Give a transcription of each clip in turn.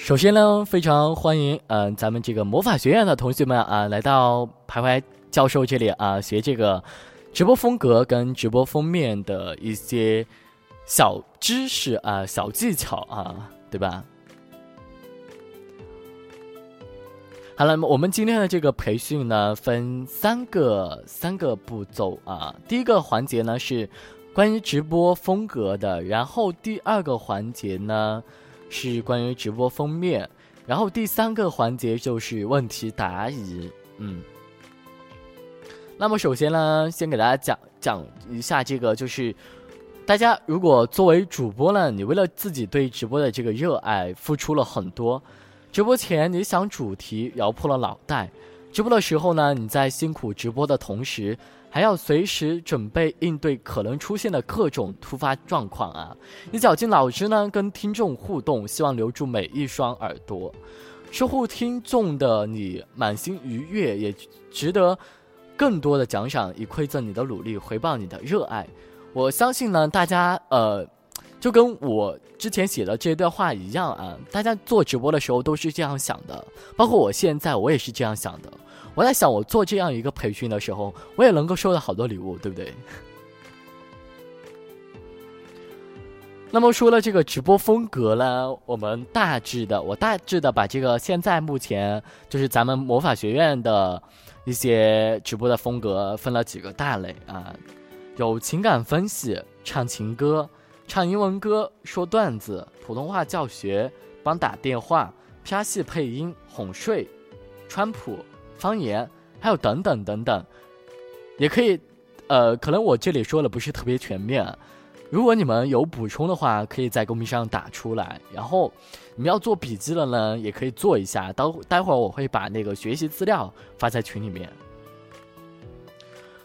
首先呢，非常欢迎嗯、咱们这个魔法学院的同学们啊，来到徘徊教授这里啊，学这个直播风格跟直播封面的一些小知识啊、小技巧啊，对吧？好了，我们今天的这个培训呢，分三个三个步骤啊。第一个环节呢是关于直播风格的，然后第二个环节呢是关于直播封面，然后第三个环节就是问题答疑。嗯，那么首先呢，先给大家讲讲一下这个，就是大家如果作为主播呢，你为了自己对直播的这个热爱，付出了很多。直播前你想主题摇破了脑袋，直播的时候呢，你在辛苦直播的同时，还要随时准备应对可能出现的各种突发状况啊！你绞尽脑汁呢跟听众互动，希望留住每一双耳朵，收获听众的你满心愉悦，也值得更多的奖赏，以馈赠你的努力，回报你的热爱。我相信呢，大家呃。就跟我之前写的这段话一样啊，大家做直播的时候都是这样想的，包括我现在我也是这样想的。我在想，我做这样一个培训的时候，我也能够收到好多礼物，对不对？那么说了这个直播风格呢，我们大致的，我大致的把这个现在目前就是咱们魔法学院的一些直播的风格分了几个大类啊，有情感分析、唱情歌。唱英文歌、说段子、普通话教学、帮打电话、拍戏配音、哄睡、川普方言，还有等等等等，也可以，呃，可能我这里说的不是特别全面，如果你们有补充的话，可以在公屏上打出来。然后你们要做笔记了呢，也可以做一下，待待会儿我会把那个学习资料发在群里面。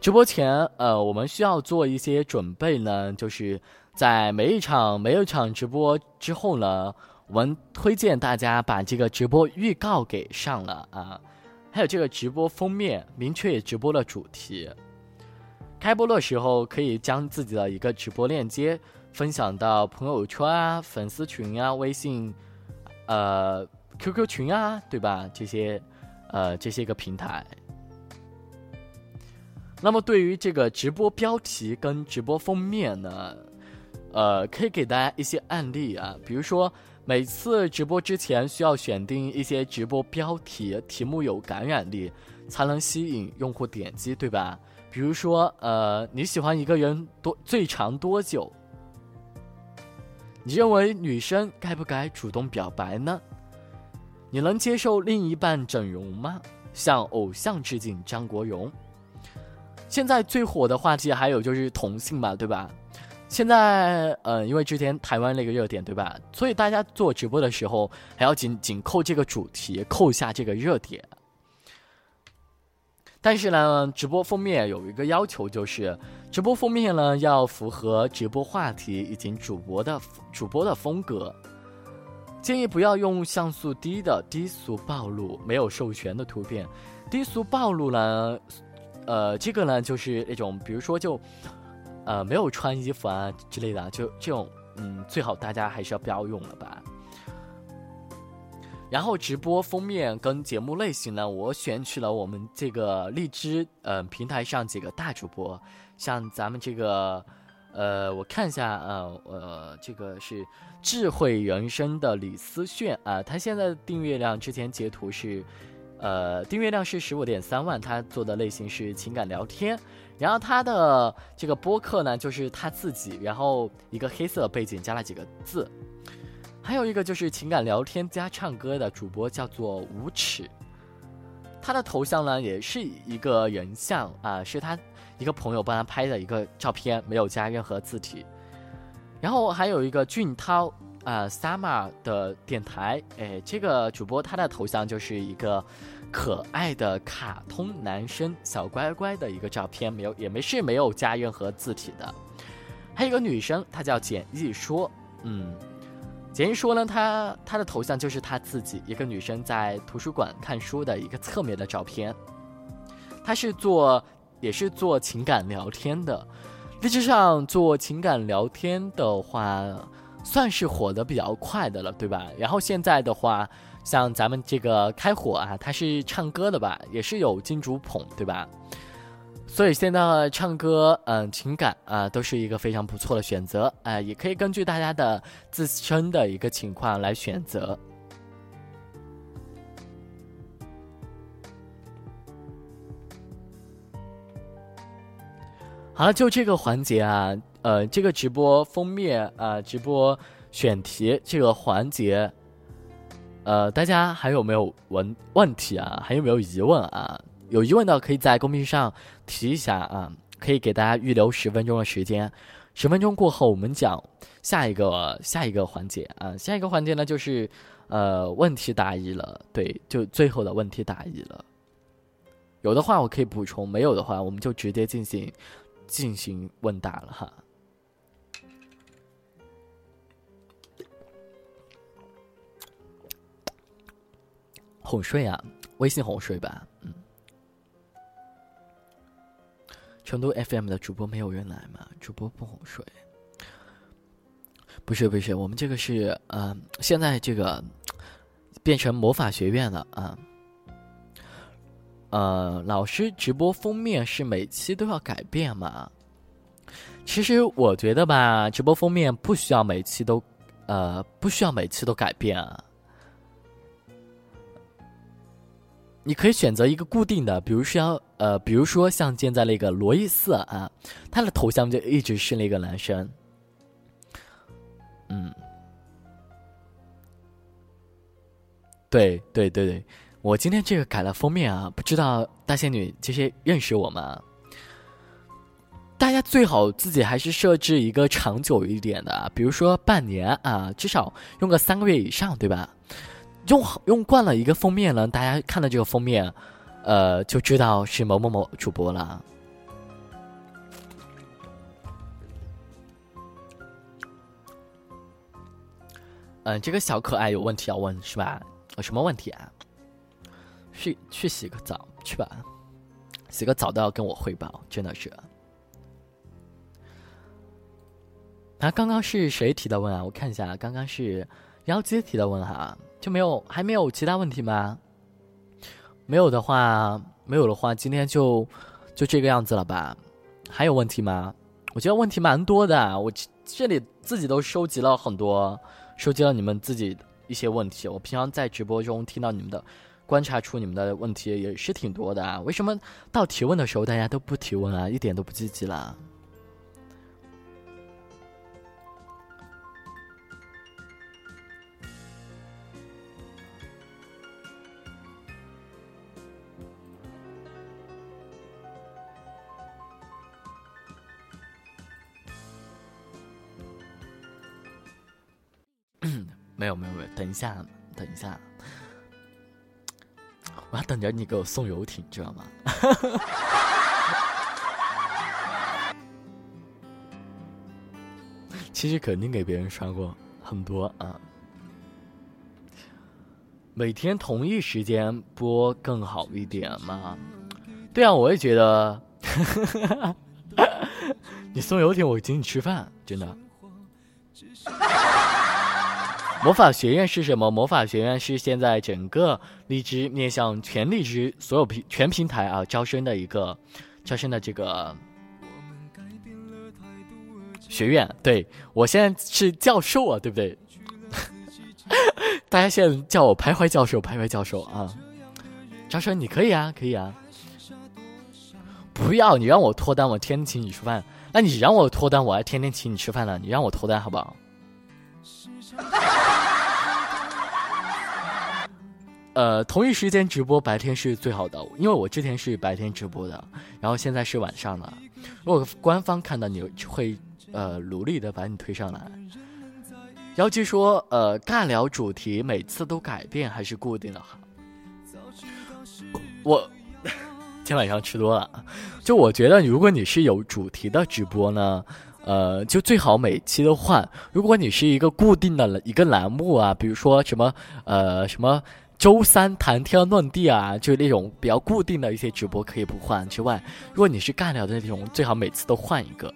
直播前，呃，我们需要做一些准备呢，就是。在每一场每一场直播之后呢，我们推荐大家把这个直播预告给上了啊，还有这个直播封面明确直播的主题。开播的时候可以将自己的一个直播链接分享到朋友圈啊、粉丝群啊、微信、呃 QQ 群啊，对吧？这些呃这些个平台。那么对于这个直播标题跟直播封面呢？呃，可以给大家一些案例啊，比如说每次直播之前需要选定一些直播标题，题目有感染力，才能吸引用户点击，对吧？比如说，呃，你喜欢一个人多最长多久？你认为女生该不该主动表白呢？你能接受另一半整容吗？向偶像致敬张国荣。现在最火的话题还有就是同性嘛，对吧？现在，呃，因为之前台湾那个热点，对吧？所以大家做直播的时候，还要紧紧扣这个主题，扣下这个热点。但是呢，直播封面有一个要求，就是直播封面呢要符合直播话题以及主播的主播的风格。建议不要用像素低的低俗暴露、没有授权的图片。低俗暴露呢，呃，这个呢就是那种，比如说就。呃，没有穿衣服啊之类的，就这种，嗯，最好大家还是要不要用了吧。然后直播封面跟节目类型呢，我选取了我们这个荔枝呃平台上几个大主播，像咱们这个，呃，我看一下，呃，呃，这个是智慧人生的李思炫啊，他现在的订阅量之前截图是，呃，订阅量是十五点三万，他做的类型是情感聊天。然后他的这个播客呢，就是他自己，然后一个黑色背景加了几个字，还有一个就是情感聊天加唱歌的主播叫做无耻，他的头像呢也是一个人像啊，是他一个朋友帮他拍的一个照片，没有加任何字体。然后还有一个俊涛啊，Summer 的电台，哎，这个主播他的头像就是一个。可爱的卡通男生小乖乖的一个照片，没有也没是没有加任何字体的。还有一个女生，她叫简易说，嗯，简易说呢，她她的头像就是她自己一个女生在图书馆看书的一个侧面的照片。她是做也是做情感聊天的，历史上做情感聊天的话，算是火的比较快的了，对吧？然后现在的话，像咱们这个开火啊，他是唱歌的吧，也是有金主捧，对吧？所以现在唱歌，嗯，情感啊，都是一个非常不错的选择，哎，也可以根据大家的自身的一个情况来选择。好了，就这个环节啊，呃，这个直播封面啊，直播选题这个环节，呃，大家还有没有问问题啊？还有没有疑问啊？有疑问的可以在公屏上提一下啊，可以给大家预留十分钟的时间，十分钟过后我们讲下一个下一个环节啊，下一个环节呢就是呃问题答疑了，对，就最后的问题答疑了。有的话我可以补充，没有的话我们就直接进行。进行问答了哈，哄睡啊，微信哄睡吧，嗯。成都 FM 的主播没有人来吗？主播不哄睡？不是不是，我们这个是呃，现在这个变成魔法学院了啊。呃，老师直播封面是每期都要改变吗？其实我觉得吧，直播封面不需要每期都，呃，不需要每期都改变啊。你可以选择一个固定的，比如说，呃，比如说像建在那个罗伊斯啊，他的头像就一直是那个男生。嗯，对对对对。我今天这个改了封面啊，不知道大仙女这些认识我吗？大家最好自己还是设置一个长久一点的，比如说半年啊，至少用个三个月以上，对吧？用用惯了一个封面呢，大家看到这个封面，呃，就知道是某某某主播了。嗯，这个小可爱有问题要问是吧？有什么问题啊？去去洗个澡去吧，洗个澡都要跟我汇报，真的是。啊，刚刚是谁提的问啊？我看一下，刚刚是妖姬提的问哈，就没有还没有其他问题吗？没有的话，没有的话，今天就就这个样子了吧？还有问题吗？我觉得问题蛮多的，我这里自己都收集了很多，收集了你们自己一些问题。我平常在直播中听到你们的。观察出你们的问题也是挺多的啊，为什么到提问的时候大家都不提问啊，一点都不积极了？没有没有没有，等一下，等一下。我要等着你给我送游艇，知道吗？其实肯定给别人刷过很多啊。每天同一时间播更好一点嘛？对啊，我也觉得。你送游艇，我请你吃饭，真的。魔法学院是什么？魔法学院是现在整个荔枝面向全荔枝所有平全平台啊招生的一个招生的这个学院。对我现在是教授啊，对不对？大家现在叫我徘徊教授，徘徊教授啊。招生你可以啊，可以啊。不要你让我脱单，我天天请你吃饭。那你让我脱单，我还天天请你吃饭呢。你让我脱单好不好？呃，同一时间直播白天是最好的，因为我之前是白天直播的，然后现在是晚上了。如果官方看到你会，呃，努力的把你推上来。妖姬说，呃，尬聊主题每次都改变还是固定的？我今晚上吃多了，就我觉得，如果你是有主题的直播呢，呃，就最好每期都换。如果你是一个固定的一个栏目啊，比如说什么，呃，什么。周三谈天论地啊，就是那种比较固定的一些直播可以不换之外，如果你是尬聊的那种，最好每次都换一个。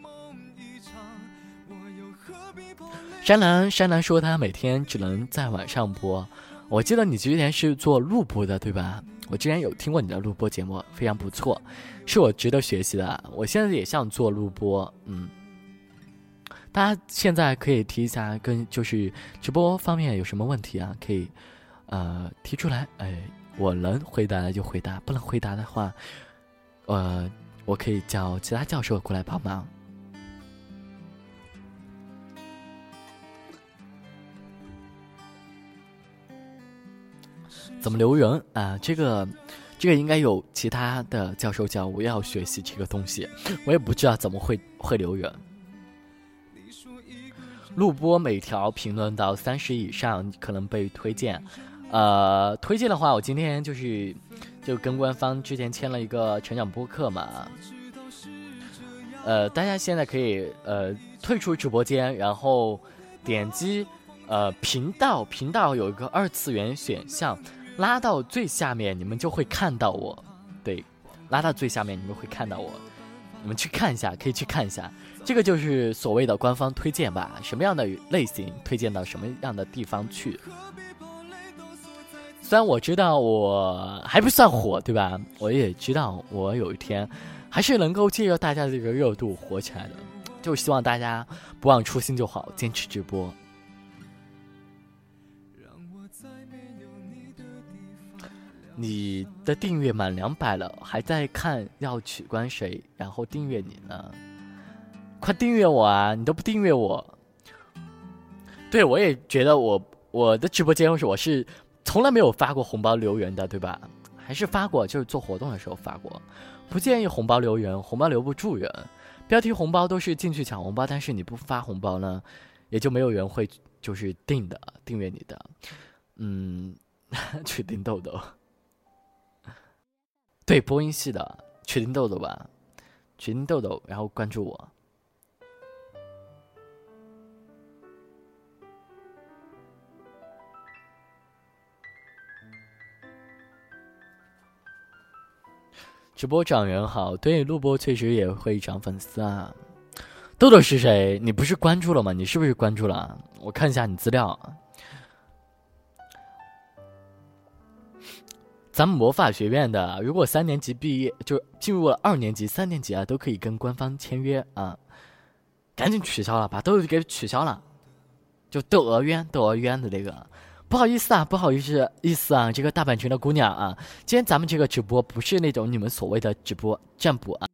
山南山南说他每天只能在晚上播。我记得你之前是做录播的，对吧？我之前有听过你的录播节目，非常不错，是我值得学习的。我现在也想做录播，嗯。大家现在可以提一下，跟就是直播方面有什么问题啊？可以，呃，提出来。哎，我能回答的就回答，不能回答的话，呃，我可以叫其他教授过来帮忙。怎么留人啊？这个，这个应该有其他的教授教，我要学习这个东西。我也不知道怎么会会留人。录播每条评论到三十以上可能被推荐。呃，推荐的话，我今天就是就跟官方之前签了一个成长播客嘛。呃，大家现在可以呃退出直播间，然后点击呃频道，频道有一个二次元选项。拉到最下面，你们就会看到我。对，拉到最下面，你们会看到我。你们去看一下，可以去看一下。这个就是所谓的官方推荐吧？什么样的类型推荐到什么样的地方去？虽然我知道我还不算火，对吧？我也知道我有一天还是能够借着大家的这个热度火起来的。就希望大家不忘初心就好，坚持直播。你的订阅满两百了，还在看要取关谁，然后订阅你呢？快订阅我啊！你都不订阅我。对，我也觉得我我的直播间是我是从来没有发过红包留言的，对吧？还是发过，就是做活动的时候发过。不建议红包留言，红包留不住人。标题红包都是进去抢红包，但是你不发红包呢，也就没有人会就是订的订阅你的。嗯，确定豆豆。对播音系的，确定豆豆吧，确定豆豆，然后关注我。直播涨人好，对录播确实也会涨粉丝啊。豆豆是谁？你不是关注了吗？你是不是关注了？我看一下你资料。咱们魔法学院的，如果三年级毕业就进入了二年级、三年级啊，都可以跟官方签约啊。赶紧取消了，把豆豆给取消了，就窦娥冤、窦娥冤的那个。不好意思啊，不好意思，意思啊，这个大阪城的姑娘啊，今天咱们这个直播不是那种你们所谓的直播占卜啊。